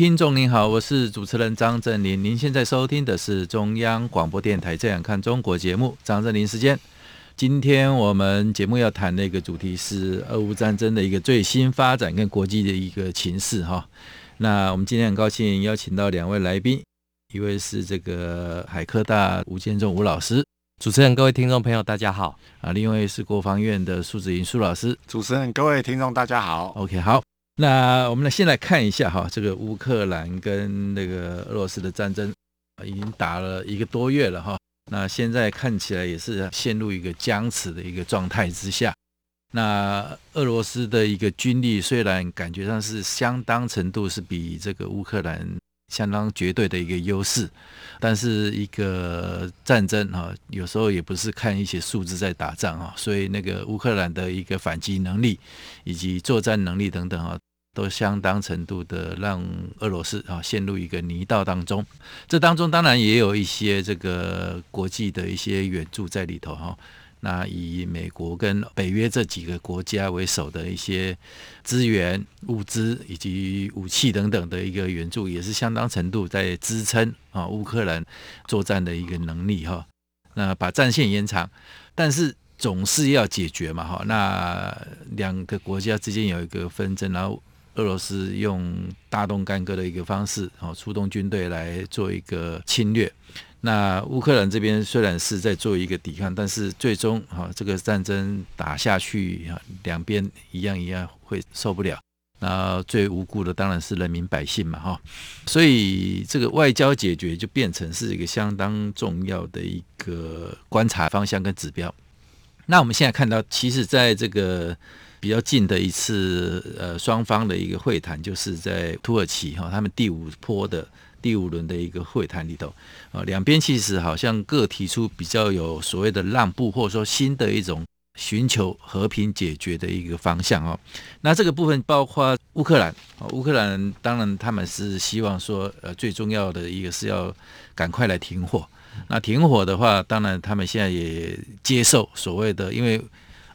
听众您好，我是主持人张振林。您现在收听的是中央广播电台《这样看中国》节目，张振林时间。今天我们节目要谈的一个主题是俄乌战争的一个最新发展跟国际的一个情势哈。那我们今天很高兴邀请到两位来宾，一位是这个海科大吴建中吴老师，主持人各位听众朋友大家好啊。另外一位是国防院的苏子云苏老师，主持人各位听众大家好。OK 好，那我们来先来看一下哈，这个乌克兰跟那个俄罗斯的战争已经打了一个多月了哈。那现在看起来也是陷入一个僵持的一个状态之下。那俄罗斯的一个军力虽然感觉上是相当程度是比这个乌克兰相当绝对的一个优势，但是一个战争哈，有时候也不是看一些数字在打仗啊。所以那个乌克兰的一个反击能力以及作战能力等等啊。都相当程度的让俄罗斯啊陷入一个泥道当中，这当中当然也有一些这个国际的一些援助在里头哈。那以美国跟北约这几个国家为首的一些资源、物资以及武器等等的一个援助，也是相当程度在支撑啊乌克兰作战的一个能力哈。那把战线延长，但是总是要解决嘛哈。那两个国家之间有一个纷争，然后。俄罗斯用大动干戈的一个方式，哦，出动军队来做一个侵略。那乌克兰这边虽然是在做一个抵抗，但是最终哈，这个战争打下去，哈，两边一样一样会受不了。那最无辜的当然是人民百姓嘛，哈。所以这个外交解决就变成是一个相当重要的一个观察方向跟指标。那我们现在看到，其实在这个。比较近的一次，呃，双方的一个会谈，就是在土耳其哈，他们第五波的第五轮的一个会谈里头，啊，两边其实好像各提出比较有所谓的让步，或者说新的一种寻求和平解决的一个方向哦。那这个部分包括乌克兰，乌克兰当然他们是希望说，呃，最重要的一个是要赶快来停火。那停火的话，当然他们现在也接受所谓的，因为。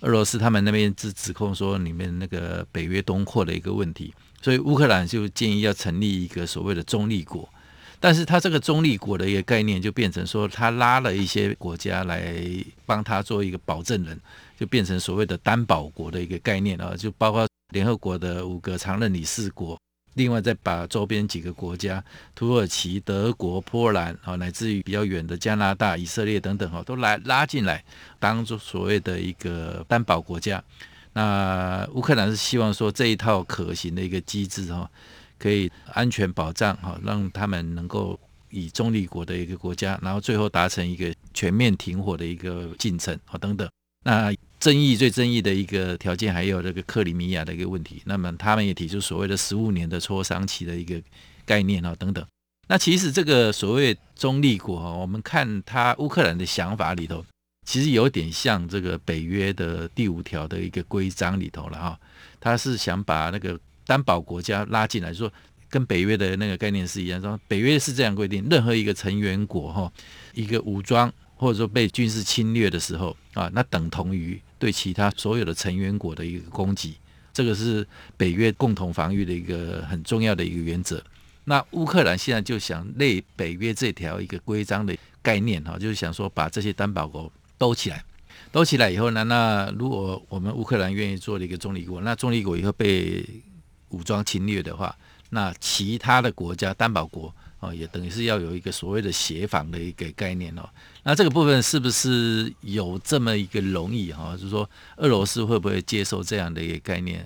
俄罗斯他们那边指指控说，里面那个北约东扩的一个问题，所以乌克兰就建议要成立一个所谓的中立国，但是他这个中立国的一个概念就变成说，他拉了一些国家来帮他做一个保证人，就变成所谓的担保国的一个概念啊，就包括联合国的五个常任理事国。另外，再把周边几个国家，土耳其、德国、波兰啊，乃至于比较远的加拿大、以色列等等哈，都来拉进来，当做所谓的一个担保国家。那乌克兰是希望说这一套可行的一个机制哈，可以安全保障哈，让他们能够以中立国的一个国家，然后最后达成一个全面停火的一个进程啊等等。那争议最争议的一个条件，还有这个克里米亚的一个问题。那么他们也提出所谓的十五年的磋商期的一个概念啊，等等。那其实这个所谓中立国，我们看他乌克兰的想法里头，其实有点像这个北约的第五条的一个规章里头了哈。他是想把那个担保国家拉进来，说跟北约的那个概念是一样，说北约是这样规定，任何一个成员国哈，一个武装。或者说被军事侵略的时候啊，那等同于对其他所有的成员国的一个攻击，这个是北约共同防御的一个很重要的一个原则。那乌克兰现在就想类北约这条一个规章的概念哈，就是想说把这些担保国兜起来，兜起来以后呢，那如果我们乌克兰愿意做了一个中立国，那中立国以后被武装侵略的话，那其他的国家担保国。哦，也等于是要有一个所谓的协防的一个概念哦。那这个部分是不是有这么一个容易哈？就是说，俄罗斯会不会接受这样的一个概念？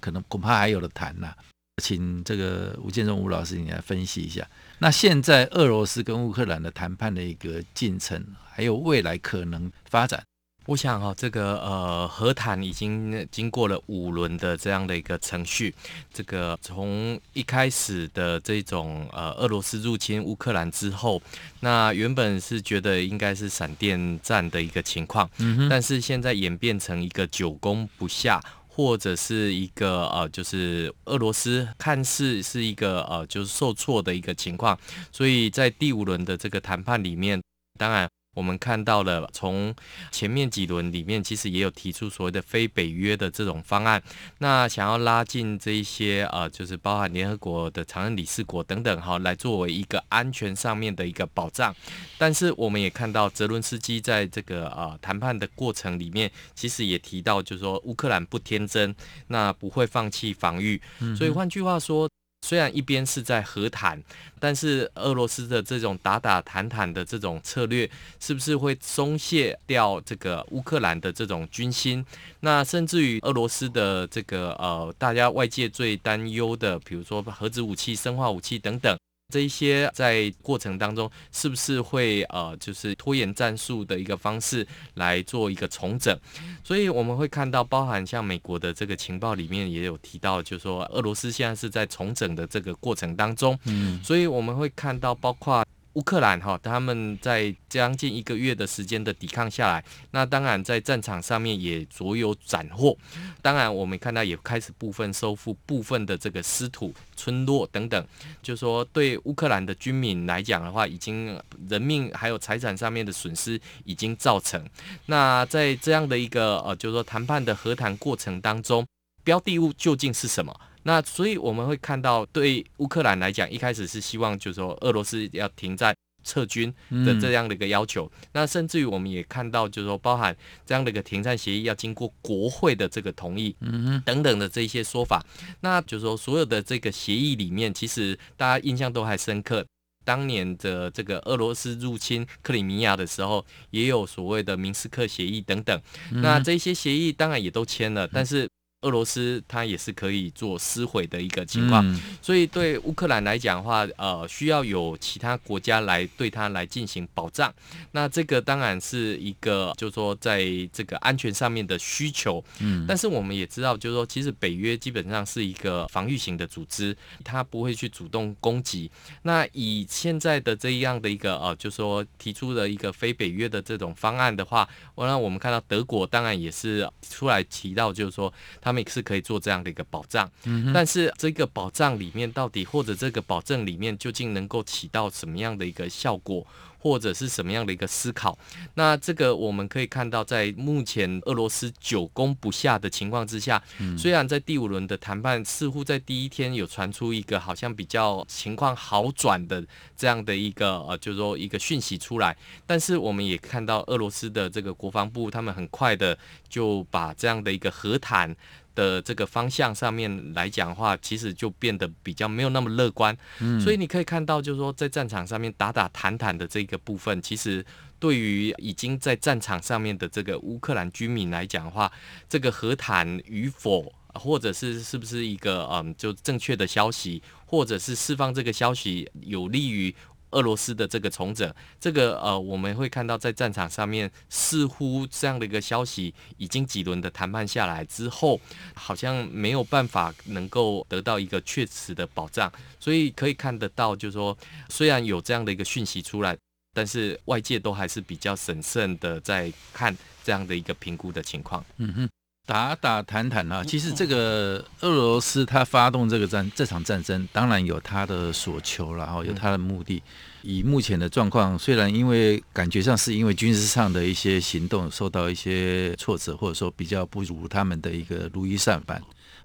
可能恐怕还有的谈呐。请这个吴建中吴老师你来分析一下。那现在俄罗斯跟乌克兰的谈判的一个进程，还有未来可能发展，我想哈，这个呃和谈已经经过了五轮的这样的一个程序。这个从一开始的这种呃俄罗斯入侵乌克兰之后，那原本是觉得应该是闪电战的一个情况，但是现在演变成一个久攻不下，或者是一个呃就是俄罗斯看似是一个呃就是受挫的一个情况，所以在第五轮的这个谈判里面，当然。我们看到了，从前面几轮里面，其实也有提出所谓的非北约的这种方案，那想要拉近这一些呃，就是包含联合国的常任理事国等等哈，来作为一个安全上面的一个保障。但是我们也看到泽伦斯基在这个呃谈判的过程里面，其实也提到，就是说乌克兰不天真，那不会放弃防御。所以换句话说。虽然一边是在和谈，但是俄罗斯的这种打打谈谈的这种策略，是不是会松懈掉这个乌克兰的这种军心？那甚至于俄罗斯的这个呃，大家外界最担忧的，比如说核子武器、生化武器等等。这一些在过程当中是不是会呃，就是拖延战术的一个方式来做一个重整？所以我们会看到，包含像美国的这个情报里面也有提到，就是说俄罗斯现在是在重整的这个过程当中。嗯，所以我们会看到，包括。乌克兰哈，他们在将近一个月的时间的抵抗下来，那当然在战场上面也卓有斩获。当然，我们看到也开始部分收复部分的这个失土村落等等，就说对乌克兰的军民来讲的话，已经人命还有财产上面的损失已经造成。那在这样的一个呃，就是说谈判的和谈过程当中，标的物究竟是什么？那所以我们会看到，对乌克兰来讲，一开始是希望就是说俄罗斯要停战撤军的这样的一个要求。嗯、那甚至于我们也看到，就是说包含这样的一个停战协议要经过国会的这个同意，嗯等等的这些说法。那就是说所有的这个协议里面，其实大家印象都还深刻。当年的这个俄罗斯入侵克里米亚的时候，也有所谓的明斯克协议等等。那这些协议当然也都签了，但是。俄罗斯它也是可以做撕毁的一个情况，嗯、所以对乌克兰来讲的话，呃，需要有其他国家来对它来进行保障。那这个当然是一个，就是说在这个安全上面的需求。嗯，但是我们也知道，就是说其实北约基本上是一个防御型的组织，它不会去主动攻击。那以现在的这样的一个呃，就是说提出的一个非北约的这种方案的话，我让我们看到德国当然也是出来提到，就是说它。他们是可以做这样的一个保障，但是这个保障里面到底或者这个保证里面究竟能够起到什么样的一个效果，或者是什么样的一个思考？那这个我们可以看到，在目前俄罗斯久攻不下的情况之下，虽然在第五轮的谈判似乎在第一天有传出一个好像比较情况好转的这样的一个呃，就是说一个讯息出来，但是我们也看到俄罗斯的这个国防部他们很快的就把这样的一个和谈。的这个方向上面来讲的话，其实就变得比较没有那么乐观。嗯，所以你可以看到，就是说在战场上面打打谈谈的这个部分，其实对于已经在战场上面的这个乌克兰居民来讲的话，这个和谈与否，或者是是不是一个嗯，就正确的消息，或者是释放这个消息有利于。俄罗斯的这个重整，这个呃，我们会看到在战场上面，似乎这样的一个消息，已经几轮的谈判下来之后，好像没有办法能够得到一个确实的保障，所以可以看得到，就是说，虽然有这样的一个讯息出来，但是外界都还是比较审慎的在看这样的一个评估的情况。嗯哼。打打谈谈啊，其实这个俄罗斯他发动这个战这场战争，当然有他的所求，然后有他的目的。以目前的状况，虽然因为感觉上是因为军事上的一些行动受到一些挫折，或者说比较不如他们的一个如意算盘。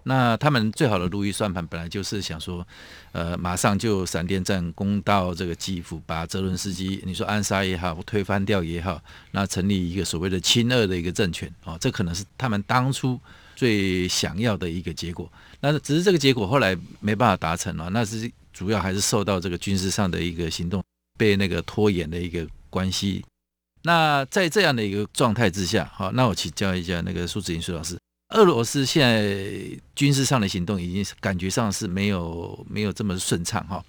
那他们最好的如意算盘本来就是想说，呃，马上就闪电战攻到这个基辅，把泽伦斯基你说暗杀也好，推翻掉也好，那成立一个所谓的亲俄的一个政权哦，这可能是他们当初最想要的一个结果。那只是这个结果后来没办法达成了，那是主要还是受到这个军事上的一个行动被那个拖延的一个关系。那在这样的一个状态之下，好，那我请教一下那个苏子英苏老师。俄罗斯现在军事上的行动已经感觉上是没有没有这么顺畅哈。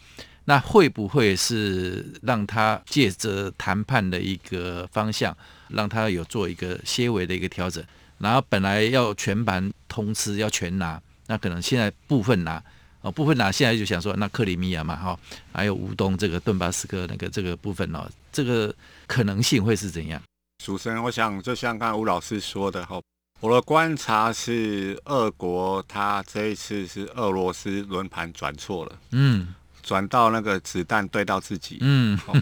那会不会是让他借着谈判的一个方向，让他有做一个些微的一个调整？然后本来要全盘通吃，要全拿，那可能现在部分拿，哦，部分拿，现在就想说，那克里米亚嘛，哈，还有乌东这个顿巴斯克那个这个部分哦，这个可能性会是怎样？主持人，我想就像刚吴老师说的哈，我的观察是，俄国他这一次是俄罗斯轮盘转错了，嗯。转到那个子弹对到自己，嗯、哦，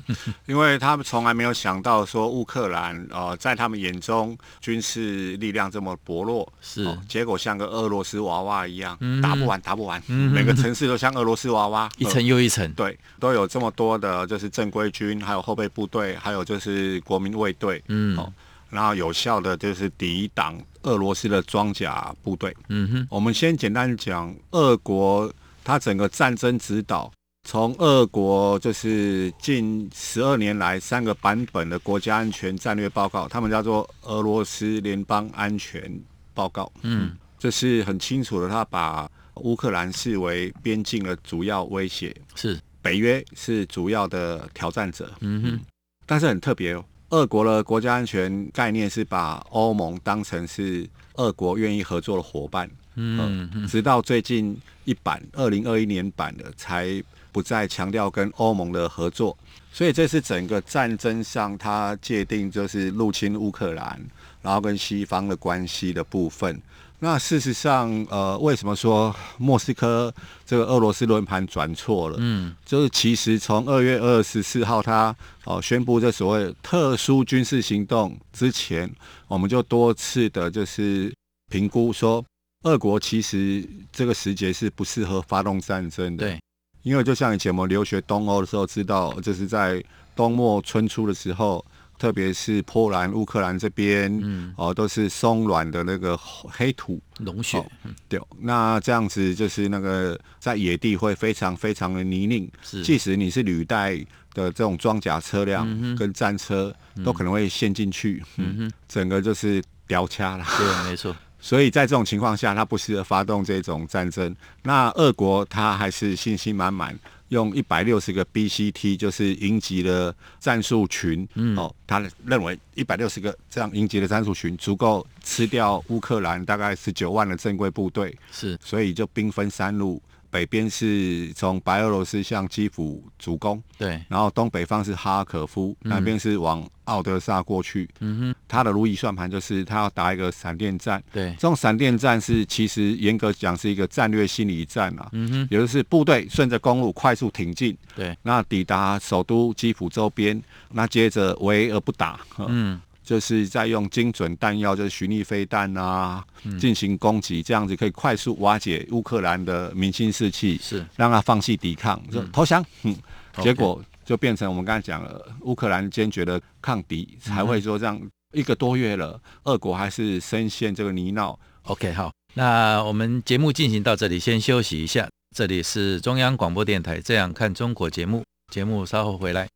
因为他们从来没有想到说乌克兰，呃，在他们眼中军事力量这么薄弱，是，哦、结果像个俄罗斯娃娃一样，嗯、打不完，打不完，嗯、每个城市都像俄罗斯娃娃，一层又一层，对，都有这么多的，就是正规军，还有后备部队，还有就是国民卫队，嗯，哦，然后有效的就是抵挡俄罗斯的装甲部队，嗯哼，我们先简单讲，俄国它整个战争指导。从俄国就是近十二年来三个版本的国家安全战略报告，他们叫做俄罗斯联邦安全报告。嗯，这是很清楚的，他把乌克兰视为边境的主要威胁，是北约是主要的挑战者。嗯哼，但是很特别哦，俄国的国家安全概念是把欧盟当成是俄国愿意合作的伙伴。嗯，嗯，直到最近一版二零二一年版的才。不再强调跟欧盟的合作，所以这是整个战争上它界定就是入侵乌克兰，然后跟西方的关系的部分。那事实上，呃，为什么说莫斯科这个俄罗斯轮盘转错了？嗯，就是其实从二月二十四号他哦宣布这所谓特殊军事行动之前，我们就多次的就是评估说，俄国其实这个时节是不适合发动战争的。对。因为就像以前我们留学东欧的时候知道，就是在冬末春初的时候，特别是波兰、乌克兰这边，嗯，哦，都是松软的那个黑土。龙血，哦，对，那这样子就是那个在野地会非常非常的泥泞，即使你是履带的这种装甲车辆跟战车，都可能会陷进去，嗯哼，整个就是掉掐了，对，没错。所以在这种情况下，他不适合发动这种战争。那俄国他还是信心满满，用一百六十个 BCT，就是营级的战术群，嗯、哦，他认为一百六十个这样营级的战术群足够吃掉乌克兰大概十九万的正规部队，是，所以就兵分三路。北边是从白俄罗斯向基辅主攻，对，然后东北方是哈尔可夫，嗯、南边是往奥德萨过去。嗯哼，他的如意算盘就是他要打一个闪电战。对，这种闪电战是其实严格讲是一个战略心理战啊。嗯哼，也就是部队顺着公路快速挺进，对，那抵达首都基辅周边，那接着围而不打。嗯。就是在用精准弹药，就是巡弋飞弹啊，进行攻击，这样子可以快速瓦解乌克兰的民心士气，是让他放弃抵抗，就投降。嗯，结果就变成我们刚才讲了，乌克兰坚决的抗敌，才会说这样一个多月了，俄国还是深陷这个泥淖。OK，好，那我们节目进行到这里，先休息一下。这里是中央广播电台《这样看中国》节目，节目稍后回来。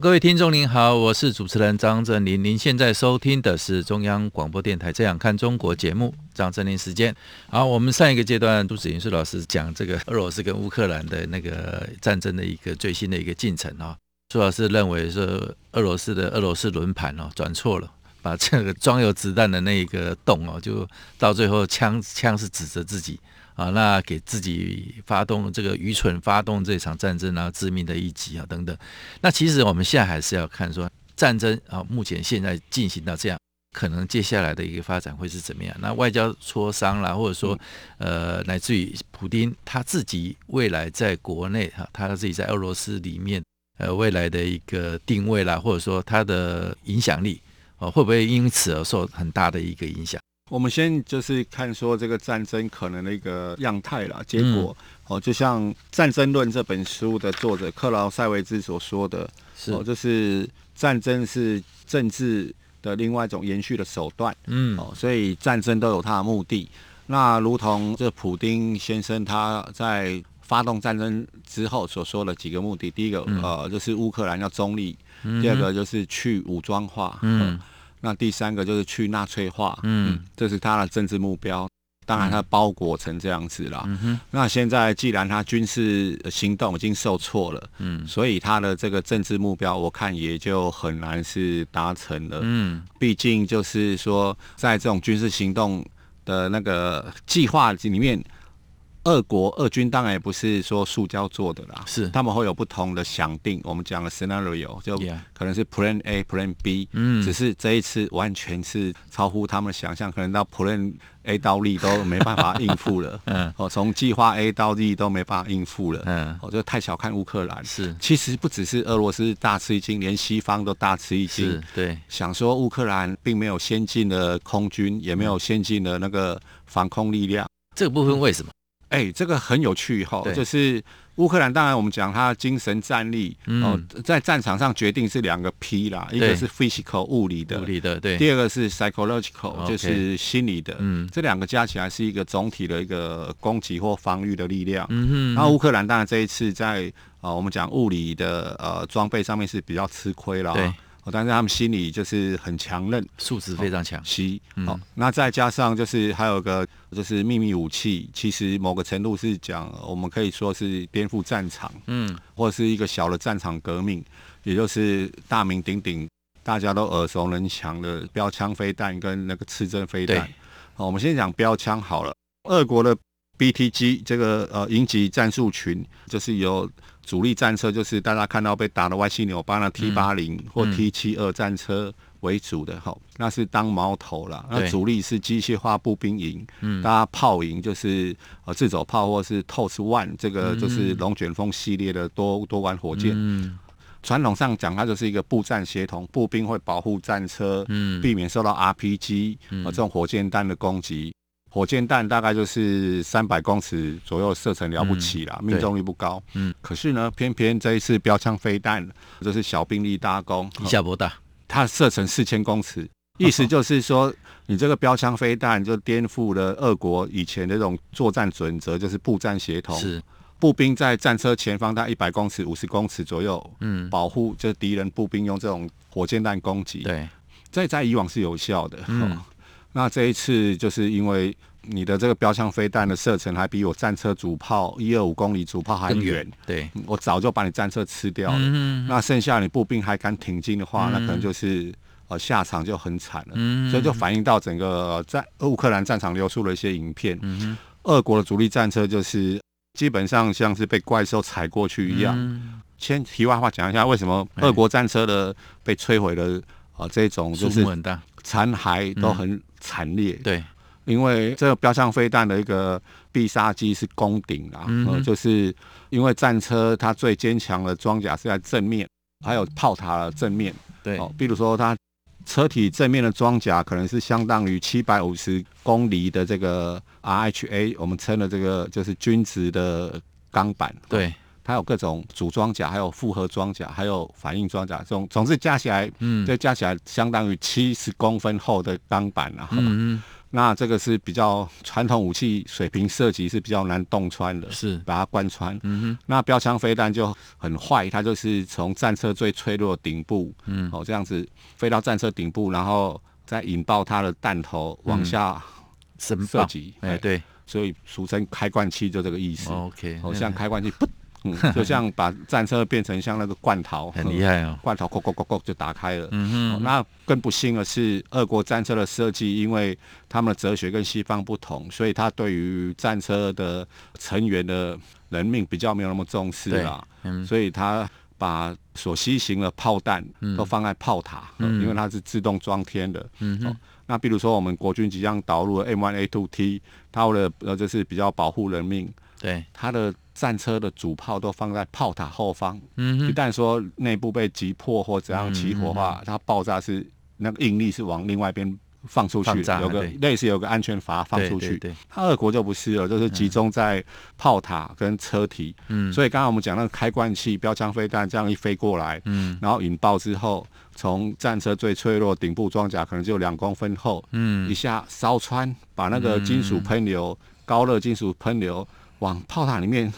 各位听众您好，我是主持人张正霖。您现在收听的是中央广播电台《这样看中国》节目，张正霖时间。好，我们上一个阶段，杜子云树老师讲这个俄罗斯跟乌克兰的那个战争的一个最新的一个进程啊。苏老师认为说，俄罗斯的俄罗斯轮盘哦转错了，把这个装有子弹的那一个洞哦，就到最后枪枪是指着自己。啊，那给自己发动这个愚蠢，发动这场战争，啊致命的一击啊，等等。那其实我们现在还是要看说战争啊，目前现在进行到这样，可能接下来的一个发展会是怎么样？那外交磋商啦，或者说呃，乃至于普丁他自己未来在国内哈，他自己在俄罗斯里面呃未来的一个定位啦，或者说他的影响力啊，会不会因此而受很大的一个影响？我们先就是看说这个战争可能的一个样态啦，结果哦，就像《战争论》这本书的作者克劳塞维兹所说的，是。哦，就是战争是政治的另外一种延续的手段，嗯，哦，所以战争都有它的目的。那如同这普丁先生他在发动战争之后所说的几个目的，第一个呃就是乌克兰要中立，第二个就是去武装化，嗯。那第三个就是去纳粹化，嗯，这是他的政治目标。当然，他包裹成这样子了。嗯、那现在既然他军事行动已经受挫了，嗯，所以他的这个政治目标，我看也就很难是达成了。嗯，毕竟就是说，在这种军事行动的那个计划里面。俄国俄军当然也不是说塑胶做的啦，是他们会有不同的想定。我们讲的 scenario 就可能是 Plan A、Plan B，嗯，只是这一次完全是超乎他们的想象，可能到 Plan A 到 Z 都没办法应付了。嗯，哦，从计划 A 到 Z 都没办法应付了。嗯，我就太小看乌克兰。是，其实不只是俄罗斯大吃一惊，连西方都大吃一惊。对，想说乌克兰并没有先进的空军，也没有先进的那个防空力量。这个部分为什么？哎、欸，这个很有趣哈，就是乌克兰，当然我们讲他的精神战力，嗯、哦，在战场上决定是两个 P 啦，一个是 physical 物理的，物理的，对，第二个是 psychological 就是心理的，嗯，这两个加起来是一个总体的一个攻击或防御的力量，嗯哼，然后乌克兰当然这一次在呃我们讲物理的呃装备上面是比较吃亏了，对。但是他们心里就是很强韧，素质非常强。C，好，那再加上就是还有一个就是秘密武器，其实某个程度是讲，我们可以说是颠覆战场，嗯，或者是一个小的战场革命，也就是大名鼎鼎、大家都耳熟能详的标枪飞弹跟那个刺针飞弹。好，我们先讲标枪好了。俄国的 BTG 这个呃营级战术群，就是由主力战车就是大家看到被打的歪七扭八的 T 八零或 T 七二战车为主的，好，那是当矛头了。那主力是机械化步兵营，嗯，大家炮营就是呃自走炮或是 TOS One，这个就是龙卷风系列的多多管火箭。嗯，传统上讲，它就是一个步战协同，步兵会保护战车，嗯，避免受到 RPG 呃这种火箭弹的攻击。火箭弹大概就是三百公尺左右射程了不起啦，嗯、命中率不高。嗯，可是呢，偏偏这一次标枪飞弹就是小兵力大功，以下不大，它射程四千公尺，意思就是说，你这个标枪飞弹就颠覆了俄国以前的这种作战准则，就是步战协同。是，步兵在战车前方大概一百公尺、五十公尺左右，嗯，保护就是敌人步兵用这种火箭弹攻击。对，这在以往是有效的。嗯。那这一次就是因为你的这个标枪飞弹的射程还比我战车主炮一二五公里主炮还远，对，我早就把你战车吃掉了。嗯、那剩下你步兵还敢挺进的话，嗯、那可能就是呃下场就很惨了。嗯、所以就反映到整个在乌克兰战场流出了一些影片。嗯、俄国的主力战车就是基本上像是被怪兽踩过去一样。嗯、先题外话讲一下，为什么俄国战车的被摧毁的啊这种就是残骸都很。惨烈，对，因为这个标枪飞弹的一个必杀技是攻顶啦，嗯、呃，就是因为战车它最坚强的装甲是在正面，还有炮塔的正面，对，哦、呃，比如说它车体正面的装甲可能是相当于七百五十公里的这个 RHA，我们称的这个就是均值的钢板，对。呃还有各种主装甲，还有复合装甲，还有反应装甲，总总之加起来，嗯，这加起来相当于七十公分厚的钢板啊。嗯，那这个是比较传统武器水平射击是比较难洞穿的，是把它贯穿。嗯哼，那标枪飞弹就很坏，它就是从战车最脆弱的顶部，嗯，哦这样子飞到战车顶部，然后再引爆它的弹头往下射击。哎，对，所以俗称开罐器就这个意思。OK，好像开罐器不。嗯，就像把战车变成像那个罐头，很厉害哦。罐头咕咕咕咕就打开了。嗯哼、哦。那更不幸的是，俄国战车的设计，因为他们的哲学跟西方不同，所以他对于战车的成员的人命比较没有那么重视啦。嗯。所以他把所西行的炮弹都放在炮塔，嗯、因为它是自动装填的。嗯哼、哦。那比如说我们国军即将导入的 M1A2T，它为了呃就是比较保护人命。对。它的。战车的主炮都放在炮塔后方，嗯，一旦说内部被击破或怎样起火的话，嗯、它爆炸是那个应力是往另外一边放出去，有个类似有个安全阀放出去。对，它俄国就不是了，就是集中在炮塔跟车体。嗯，所以刚刚我们讲那个开罐器标枪飞弹这样一飞过来，嗯，然后引爆之后，从战车最脆弱顶部装甲可能就两公分厚，嗯，一下烧穿，把那个金属喷流、嗯、高热金属喷流往炮塔里面。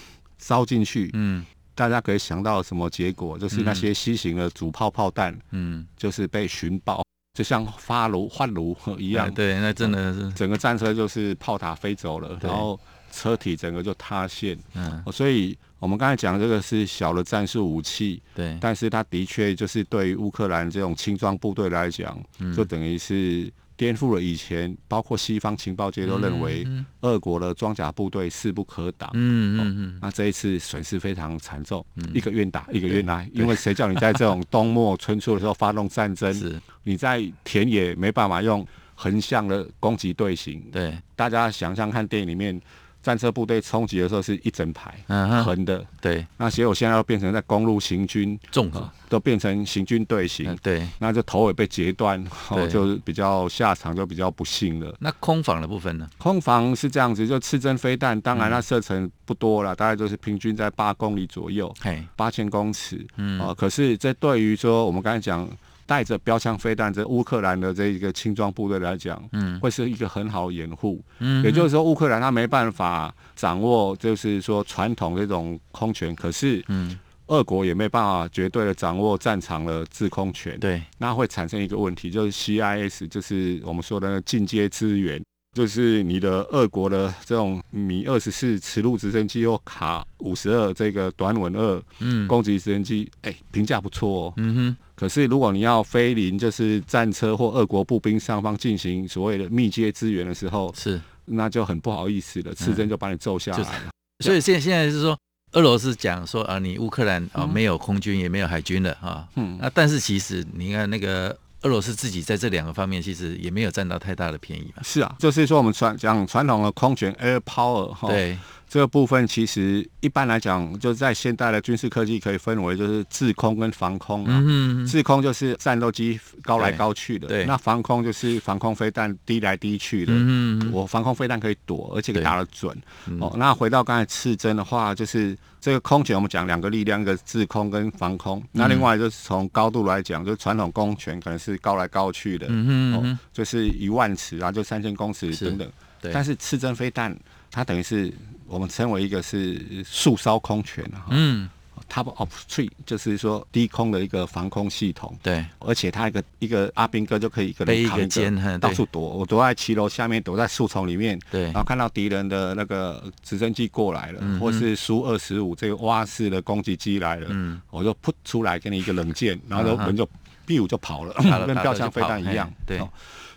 烧进去，嗯，大家可以想到什么结果？就是那些西型的主炮炮弹，嗯，就是被寻爆，就像发炉换炉 一样。对，那真的是整个战车就是炮塔飞走了，然后车体整个就塌陷。嗯，所以我们刚才讲这个是小的战术武器，对，但是它的确就是对于乌克兰这种轻装部队来讲，就等于是。颠覆了以前，包括西方情报界都认为，俄国的装甲部队势不可挡。嗯嗯嗯。那这一次损失非常惨重，一个愿打一个愿挨，因为谁叫你在这种冬末春初的时候发动战争？你在田野没办法用横向的攻击队形。对，大家想象看电影里面。战车部队冲击的时候是一整排嗯横的，对。那结果现在要变成在公路行军，综合都变成行军队形，对。那就头尾被截断，哦，就比较下场就比较不幸了。那空防的部分呢？空防是这样子，就刺针飞弹，当然它射程不多了，大概就是平均在八公里左右，八千公尺。嗯，哦，可是这对于说我们刚才讲。带着标枪飞弹，这乌克兰的这一个轻装部队来讲，嗯，会是一个很好的掩护。嗯，也就是说，乌克兰他没办法掌握，就是说传统这种空权，可是，嗯，俄国也没办法绝对的掌握战场的制空权。对，那会产生一个问题，就是 CIS，就是我们说的进阶支援。就是你的俄国的这种米二十四齿路直升机或卡五十二这个短吻二嗯攻击直升机，哎，评价不错哦。嗯哼。可是如果你要飞临就是战车或俄国步兵上方进行所谓的密接支援的时候，是那就很不好意思了，刺针就把你揍下来了。所以现现在是说，俄罗斯讲说啊，你乌克兰啊没有空军也没有海军了啊。嗯。那但是其实你看那个。俄罗斯自己在这两个方面其实也没有占到太大的便宜嘛？是啊，就是说我们传讲传统的空权 （air power） 哈，对这个部分，其实一般来讲，就在现代的军事科技可以分为就是制空跟防空啊。嗯，制空就是战斗机高来高去的，对。那防空就是防空飞弹低来低去的。嗯，我防空飞弹可以躲，而且打得准。哦，那回到刚才刺针的话，就是。这个空权我们讲两个力量，一个制空跟防空。那另外就是从高度来讲，就是传统空权可能是高来高去的，嗯哼，就是一万尺啊，就三千公尺等等。对。但是刺针飞弹，它等于是我们称为一个是树梢空权哈。嗯。Top of tree 就是说低空的一个防空系统，对，而且它一个一个阿兵哥就可以一个人扛一个，到处躲。我躲在骑楼下面，躲在树丛里面，对，然后看到敌人的那个直升机过来了，嗯、或是苏二十五这个蛙式的攻击机来了，嗯，我就扑出来给你一个冷箭，然后就人就 biu 就跑了，嗯、跟标枪飞弹一样，对、哦，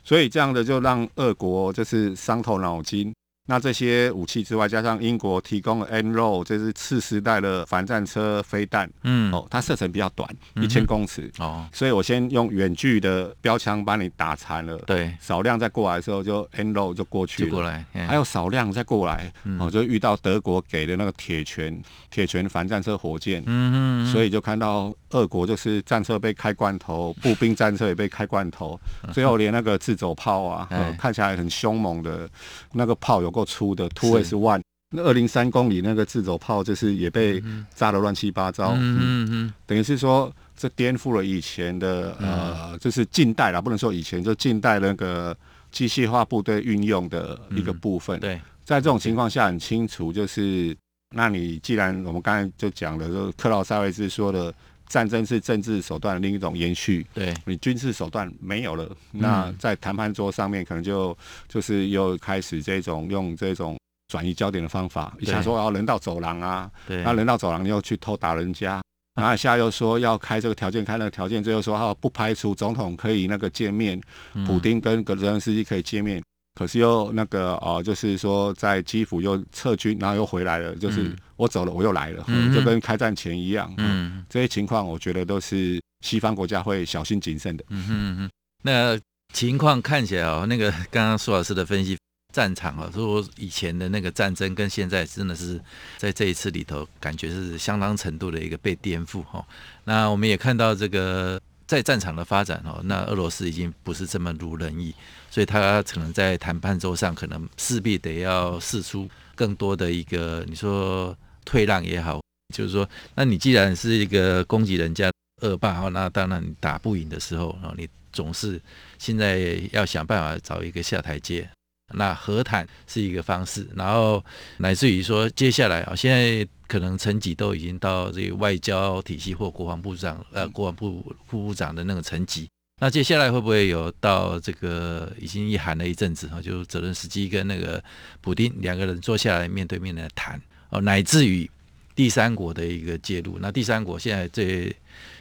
所以这样的就让俄国就是伤透脑筋。那这些武器之外，加上英国提供的 NLAW，这是次时代的反战车飞弹，嗯，哦，它射程比较短，一千公尺，哦，所以我先用远距的标枪把你打残了，对，少量再过来的时候就 NLAW 就过去了，过来，还有少量再过来，哦，就遇到德国给的那个铁拳，铁拳反战车火箭，嗯嗯，所以就看到俄国就是战车被开罐头，步兵战车也被开罐头，最后连那个自走炮啊，看起来很凶猛的那个炮有。够粗的 Two S One，那二零三公里那个自走炮就是也被炸得乱七八糟，嗯嗯。嗯，等于是说这颠覆了以前的呃，就是近代啦，不能说以前，就近代那个机械化部队运用的一个部分。嗯、对，在这种情况下，很清楚就是，那你既然我们刚才就讲了，就克劳塞维兹说的，战争是政治手段的另一种延续。对，你军事手段没有了，那在谈判桌上面可能就就是又开始这种用这种转移焦点的方法，一下说要人道走廊啊，对，那人道走廊又去偷打人家。然后一下又说要开这个条件，开那个条件，最后说哦不排除总统可以那个见面，普丁跟泽连斯基可以见面，可是又那个哦，就是说在基辅又撤军，然后又回来了，就是我走了我又来了，就跟开战前一样。嗯，这些情况我觉得都是西方国家会小心谨慎的。嗯哼哼，那情况看起来哦，那个刚刚苏老师的分析。战场啊，说以前的那个战争跟现在真的是在这一次里头，感觉是相当程度的一个被颠覆哈。那我们也看到这个在战场的发展哦，那俄罗斯已经不是这么如人意，所以他可能在谈判桌上可能势必得要试出更多的一个你说退让也好，就是说，那你既然是一个攻击人家恶霸哈，那当然你打不赢的时候，你总是现在要想办法找一个下台阶。那和谈是一个方式，然后乃至于说接下来啊，现在可能层级都已经到这个外交体系或国防部长呃国防部副部长的那个层级。那接下来会不会有到这个已经一喊了一阵子啊，就泽伦斯基跟那个普丁两个人坐下来面对面的谈哦，乃至于第三国的一个介入。那第三国现在最。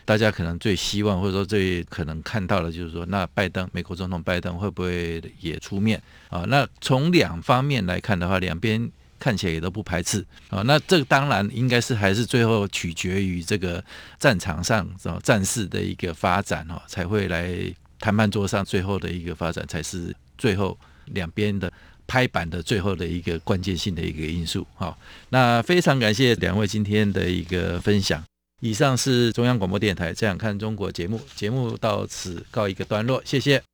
大家可能最希望，或者说最可能看到的，就是说，那拜登，美国总统拜登会不会也出面啊？那从两方面来看的话，两边看起来也都不排斥啊。那这个当然应该是还是最后取决于这个战场上战事的一个发展哦，才会来谈判桌上最后的一个发展，才是最后两边的拍板的最后的一个关键性的一个因素。好，那非常感谢两位今天的一个分享。以上是中央广播电台《这样看中国》节目，节目到此告一个段落，谢谢。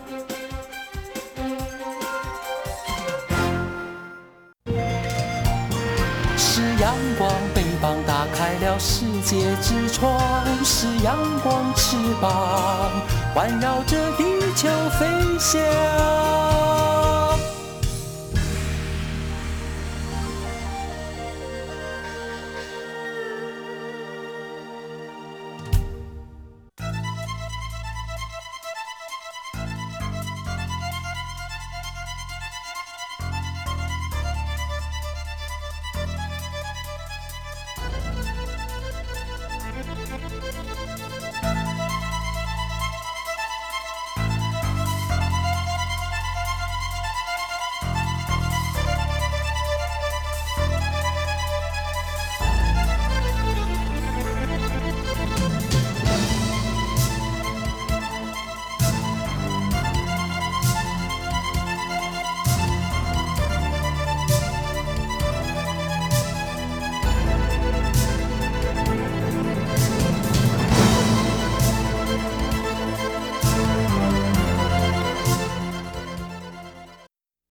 界之窗是阳光翅膀，环绕着地球飞翔。